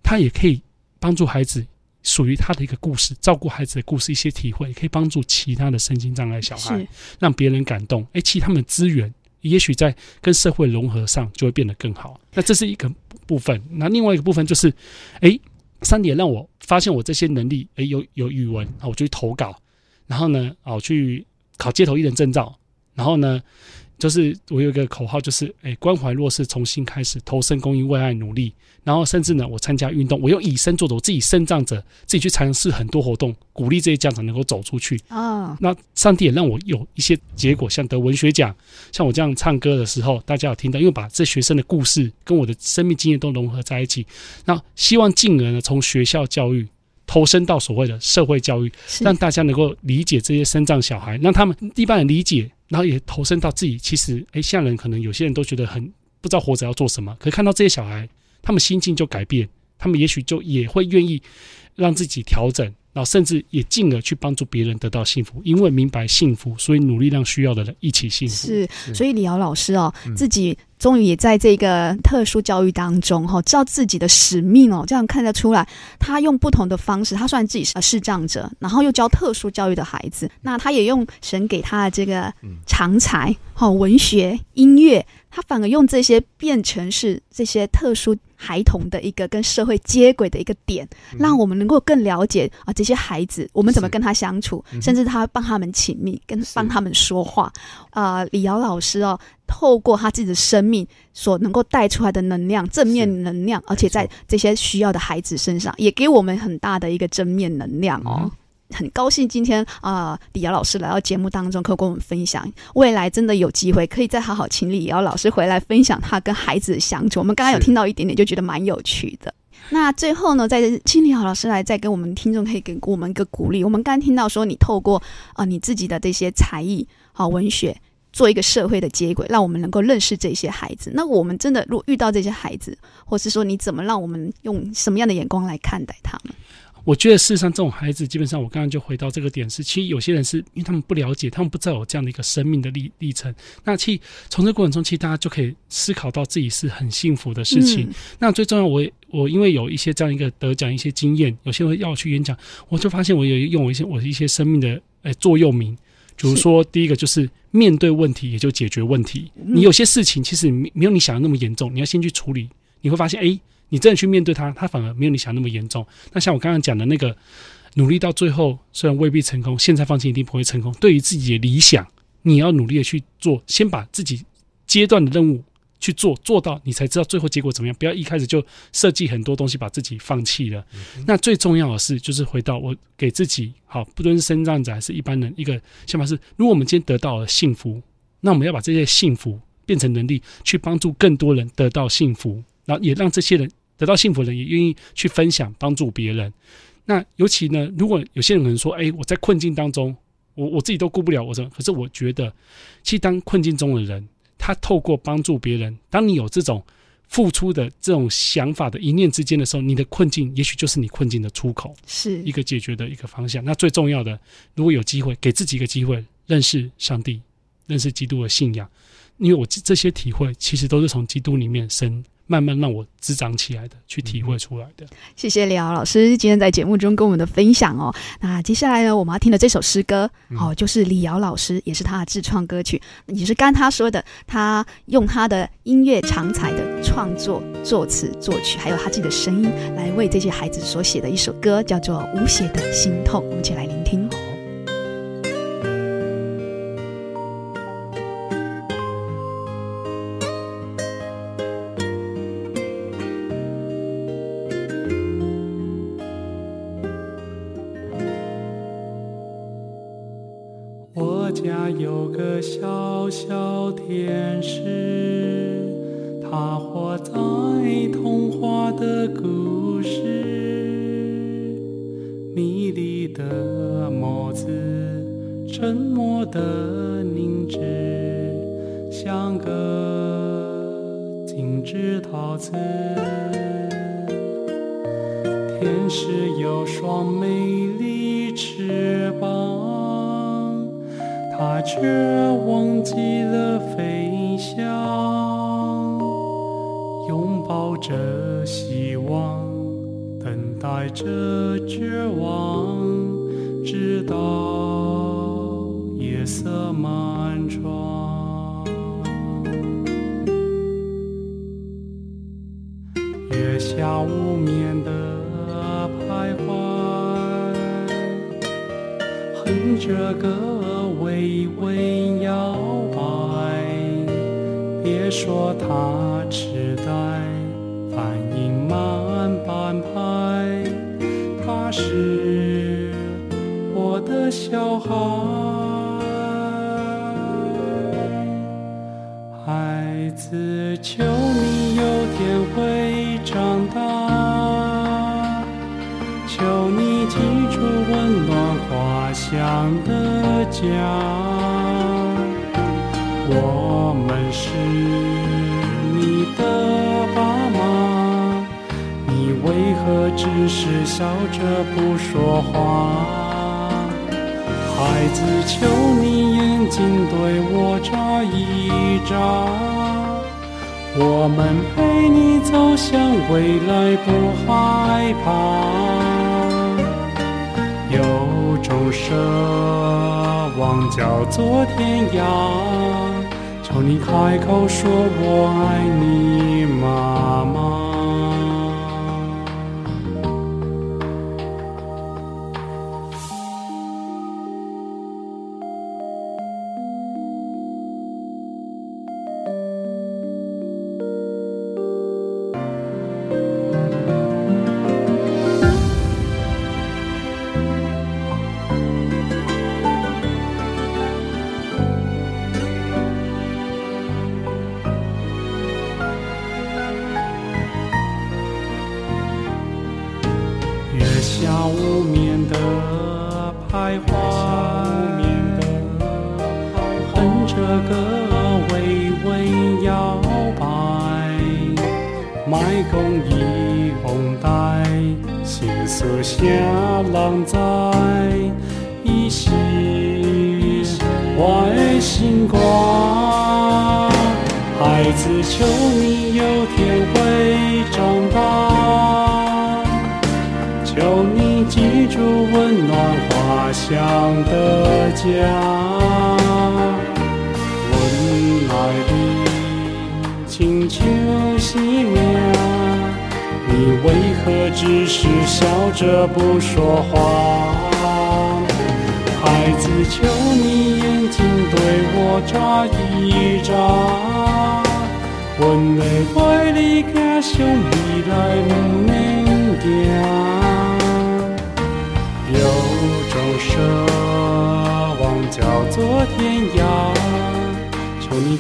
他也可以帮助孩子属于他的一个故事，照顾孩子的故事一些体会，也可以帮助其他的身心障碍小孩，让别人感动。诶，其他们资源也许在跟社会融合上就会变得更好。那这是一个部分。那另外一个部分就是，诶。三点让我发现我这些能力，诶，有有语文，啊，我就去投稿，然后呢，啊，去考街头艺人证照，然后呢。就是我有一个口号，就是诶，关怀弱势，重新开始，投身公益，为爱努力。然后甚至呢，我参加运动，我用以身作则，我自己身障者，自己去尝试很多活动，鼓励这些家长能够走出去啊。那上帝也让我有一些结果，像得文学奖，像我这样唱歌的时候，大家有听到，因为把这学生的故事跟我的生命经验都融合在一起。那希望进而呢，从学校教育。投身到所谓的社会教育，让大家能够理解这些身障小孩，让他们一般人理解，然后也投身到自己。其实，哎，现在人可能有些人都觉得很不知道活着要做什么，可看到这些小孩，他们心境就改变，他们也许就也会愿意让自己调整。然后甚至也进而去帮助别人得到幸福，因为明白幸福，所以努力让需要的人一起幸福。是，所以李瑶老师哦，嗯、自己终于也在这个特殊教育当中哈、哦，知道自己的使命哦，这样看得出来，他用不同的方式，他虽然自己是视障者，然后又教特殊教育的孩子，那他也用神给他的这个长才，哈、哦，文学、音乐。他反而用这些变成是这些特殊孩童的一个跟社会接轨的一个点，让我们能够更了解啊这些孩子，我们怎么跟他相处，甚至他帮他们亲密，跟帮他们说话。啊，李瑶老师哦，透过他自己的生命所能够带出来的能量，正面能量，而且在这些需要的孩子身上，也给我们很大的一个正面能量哦。很高兴今天啊，李瑶老师来到节目当中，可以跟我们分享。未来真的有机会，可以再好好请李瑶老师回来分享他跟孩子的相处。我们刚刚有听到一点点，就觉得蛮有趣的。那最后呢，再请李瑶老师来再给我们听众可以给我们一个鼓励。我们刚刚听到说，你透过啊你自己的这些才艺，好文学，做一个社会的接轨，让我们能够认识这些孩子。那我们真的如果遇到这些孩子，或是说你怎么让我们用什么样的眼光来看待他们？我觉得事实上，这种孩子基本上，我刚刚就回到这个点是，其实有些人是因为他们不了解，他们不知道有这样的一个生命的历历程。那其实从这个过程中，其实大家就可以思考到自己是很幸福的事情。嗯、那最重要，我我因为有一些这样一个得奖一些经验，有些人要我去演讲，我就发现我有用我一些我的一些生命的诶、欸、座右铭，比如说第一个就是面对问题也就解决问题。你有些事情其实没有你想的那么严重，你要先去处理，你会发现诶。欸你真的去面对他，他反而没有你想那么严重。那像我刚刚讲的那个，努力到最后虽然未必成功，现在放弃一定不会成功。对于自己的理想，你要努力的去做，先把自己阶段的任务去做，做到你才知道最后结果怎么样。不要一开始就设计很多东西，把自己放弃了。嗯、那最重要的是，就是回到我给自己好，不论是身障者还是一般人，一个想法是：如果我们今天得到了幸福，那我们要把这些幸福变成能力，去帮助更多人得到幸福，然后也让这些人。得到幸福的人也愿意去分享、帮助别人。那尤其呢，如果有些人可能说：“哎，我在困境当中，我我自己都顾不了。”我说：“可是我觉得，其实当困境中的人，他透过帮助别人，当你有这种付出的这种想法的一念之间的时候，你的困境也许就是你困境的出口，是一个解决的一个方向。那最重要的，如果有机会，给自己一个机会，认识上帝，认识基督的信仰，因为我这些体会，其实都是从基督里面生。慢慢让我滋长起来的，去体会出来的。谢谢李敖老师今天在节目中跟我们的分享哦。那接下来呢，我们要听的这首诗歌，哦，就是李敖老师，也是他的自创歌曲，也是刚他说的，他用他的音乐长才的创作、作词、作曲，还有他自己的声音，来为这些孩子所写的一首歌，叫做《无邪的心痛》，我们一起来聆听。家有个小小天使，他活在童话的故事，迷离的眸子，沉默的凝滞，像个精致陶瓷。天使有双美他说话？孩子，求你眼睛对我眨一眨，我们陪你走向未来，不害怕。有种奢望叫做天涯，求你开口说我爱你，妈妈。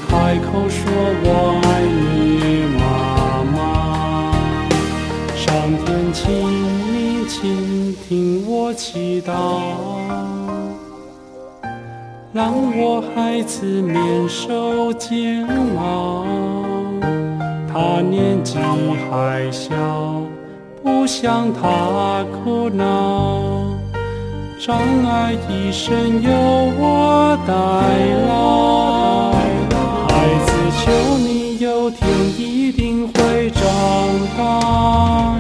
开口说“我爱你，妈妈”。上天，请你请听我祈祷，让我孩子免受煎熬。他年纪还小，不想他苦恼，障碍一生由我代劳。大，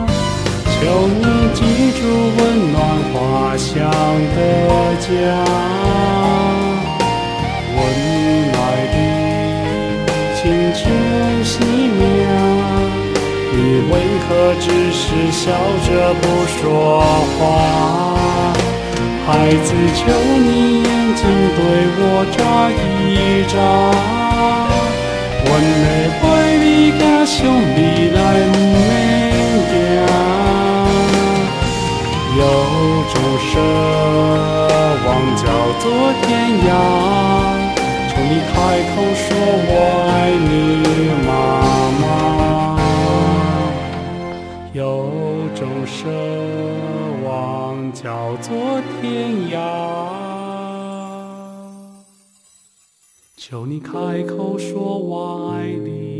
求你记住温暖花香的家。为何只是笑着不说话？孩子，求你眼睛对我眨一眨。阮的怀里甲上未来不免惊。有种奢望叫做天涯，求你开口说我爱你，妈妈。有种奢望叫做天涯，求你开口说我爱你，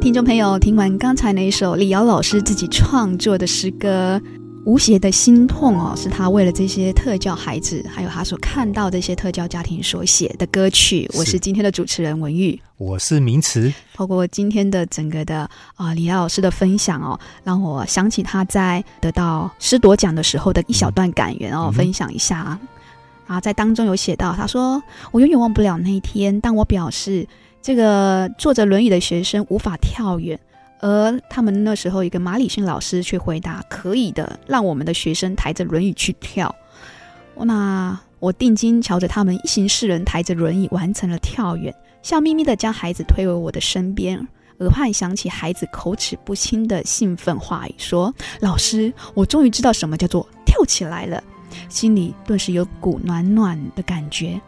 听众朋友，听完刚才那一首李瑶老师自己创作的诗歌。无邪的心痛哦，是他为了这些特教孩子，还有他所看到这些特教家庭所写的歌曲。我是今天的主持人文玉，我是明慈。透过今天的整个的啊、呃、李瑶老师的分享哦，让我想起他在得到师铎奖的时候的一小段感言哦，嗯、分享一下。啊、在当中有写到，他说：“我永远忘不了那一天，当我表示这个坐着轮椅的学生无法跳远。”而他们那时候，一个马里逊老师却回答：“可以的，让我们的学生抬着轮椅去跳。”那我定睛瞧着他们一行四人抬着轮椅完成了跳远，笑眯眯地将孩子推回我的身边，耳畔响起孩子口齿不清的兴奋话语：“说，老师，我终于知道什么叫做跳起来了。”心里顿时有股暖暖的感觉。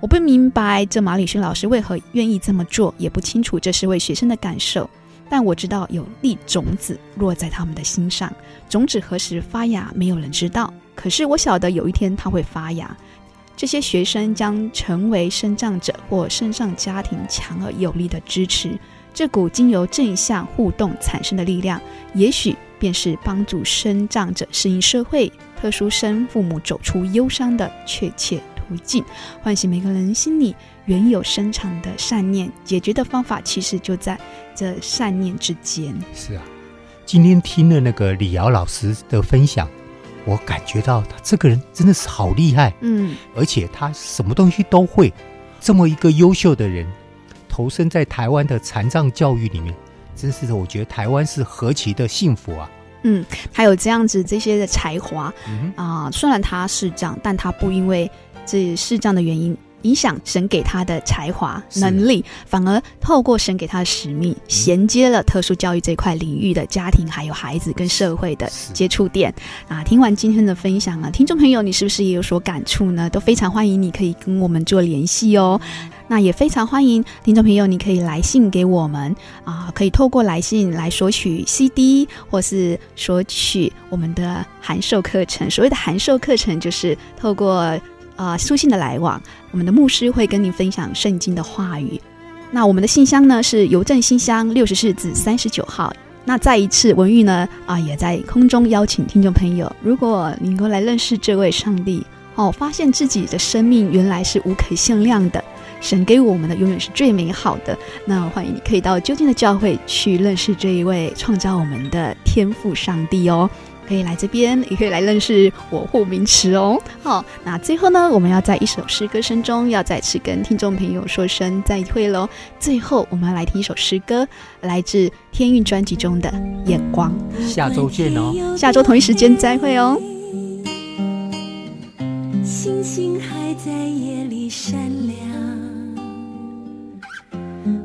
我不明白这马里逊老师为何愿意这么做，也不清楚这是为学生的感受。但我知道有粒种子落在他们的心上，种子何时发芽，没有人知道。可是我晓得有一天它会发芽。这些学生将成为生长者或身上家庭强而有力的支持。这股经由正向互动产生的力量，也许便是帮助生长者适应社会、特殊生父母走出忧伤的确切途径。唤醒每个人心里原有深藏的善念，解决的方法其实就在这善念之间。是啊，今天听了那个李瑶老师的分享，我感觉到他这个人真的是好厉害，嗯，而且他什么东西都会，这么一个优秀的人。投身在台湾的残障教育里面，真是的，我觉得台湾是何其的幸福啊！嗯，他有这样子这些的才华啊、嗯呃，虽然他是这样，但他不因为这是这样的原因影响神给他的才华能力，反而透过神给他的使命，衔接了特殊教育这块领域的家庭，还有孩子跟社会的接触点啊。听完今天的分享啊，听众朋友，你是不是也有所感触呢？都非常欢迎你可以跟我们做联系哦。那也非常欢迎听众朋友，你可以来信给我们啊，可以透过来信来索取 CD，或是索取我们的函授课程。所谓的函授课程，就是透过啊书信的来往，我们的牧师会跟您分享圣经的话语。那我们的信箱呢是邮政信箱六十四至三十九号。那再一次，文玉呢啊也在空中邀请听众朋友，如果你能够来认识这位上帝哦，发现自己的生命原来是无可限量的。神给我们的永远是最美好的。那欢迎你可以到究竟的教会去认识这一位创造我们的天赋上帝哦。可以来这边，也可以来认识我护名词哦。好，那最后呢，我们要在一首诗歌声中，要再次跟听众朋友说声再会喽。最后，我们要来听一首诗歌，来自天韵专辑中的《眼光》。下周见哦，下周同一时间再会哦。星星还在夜里闪亮。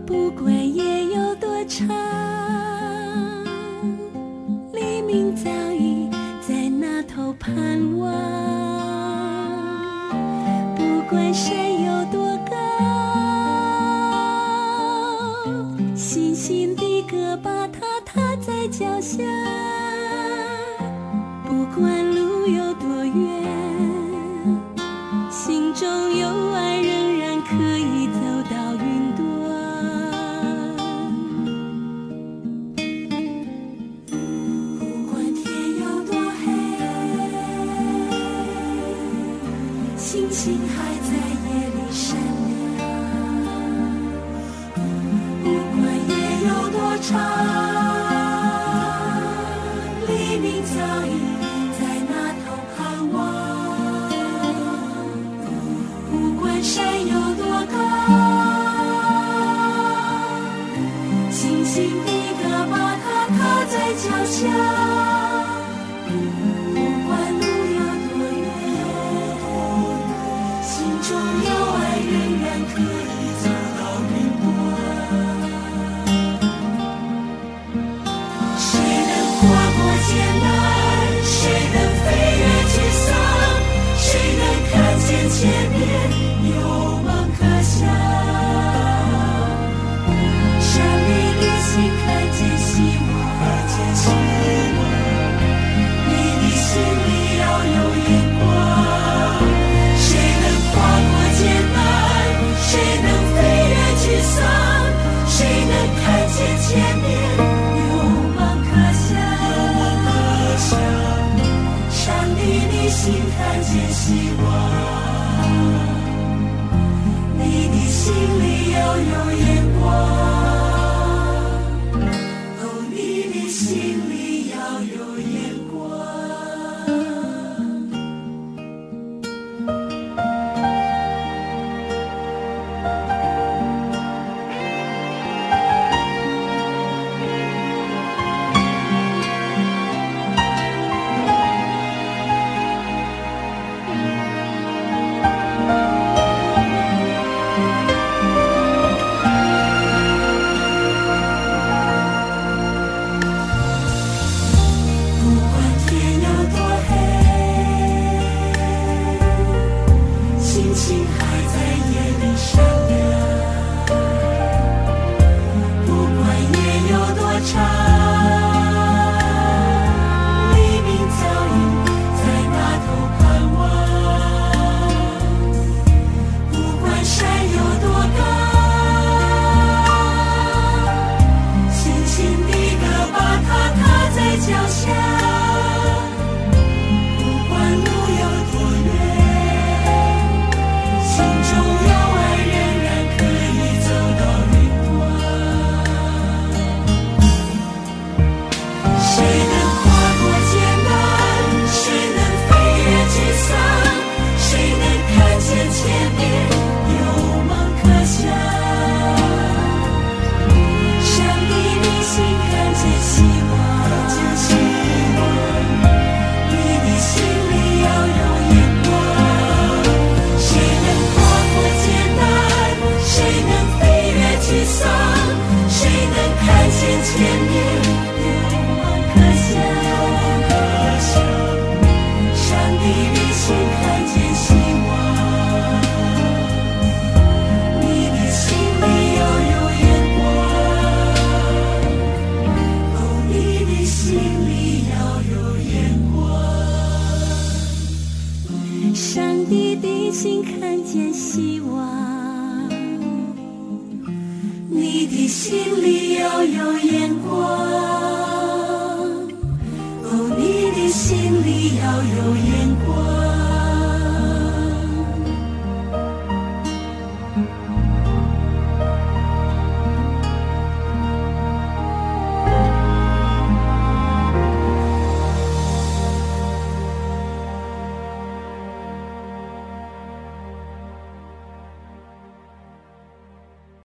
不管夜有多长，黎明早已在那头盼望。不管山有多高，星星的歌把它踏在脚下。不管路有多远，心中有爱唱黎明早已在那头盼望，不管山有多高，轻轻的歌，把它踏在脚下。希望。你的心里有有一